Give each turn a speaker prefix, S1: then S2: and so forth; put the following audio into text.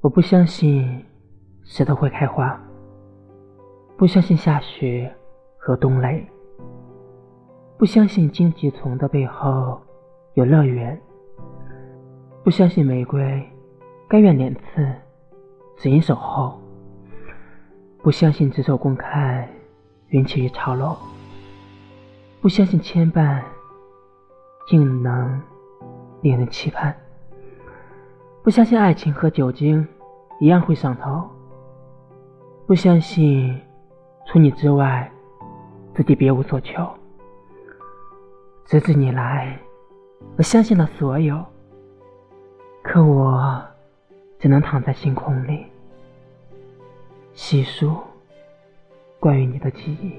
S1: 我不相信石头会开花，不相信下雪和冬雷，不相信荆棘丛的背后有乐园，不相信玫瑰甘愿两刺，只因守候，不相信执手公开云起于潮落，不相信牵绊竟能令人期盼。不相信爱情和酒精一样会上头，不相信除你之外自己别无所求。直至你来，我相信了所有，可我只能躺在星空里细数关于你的记忆。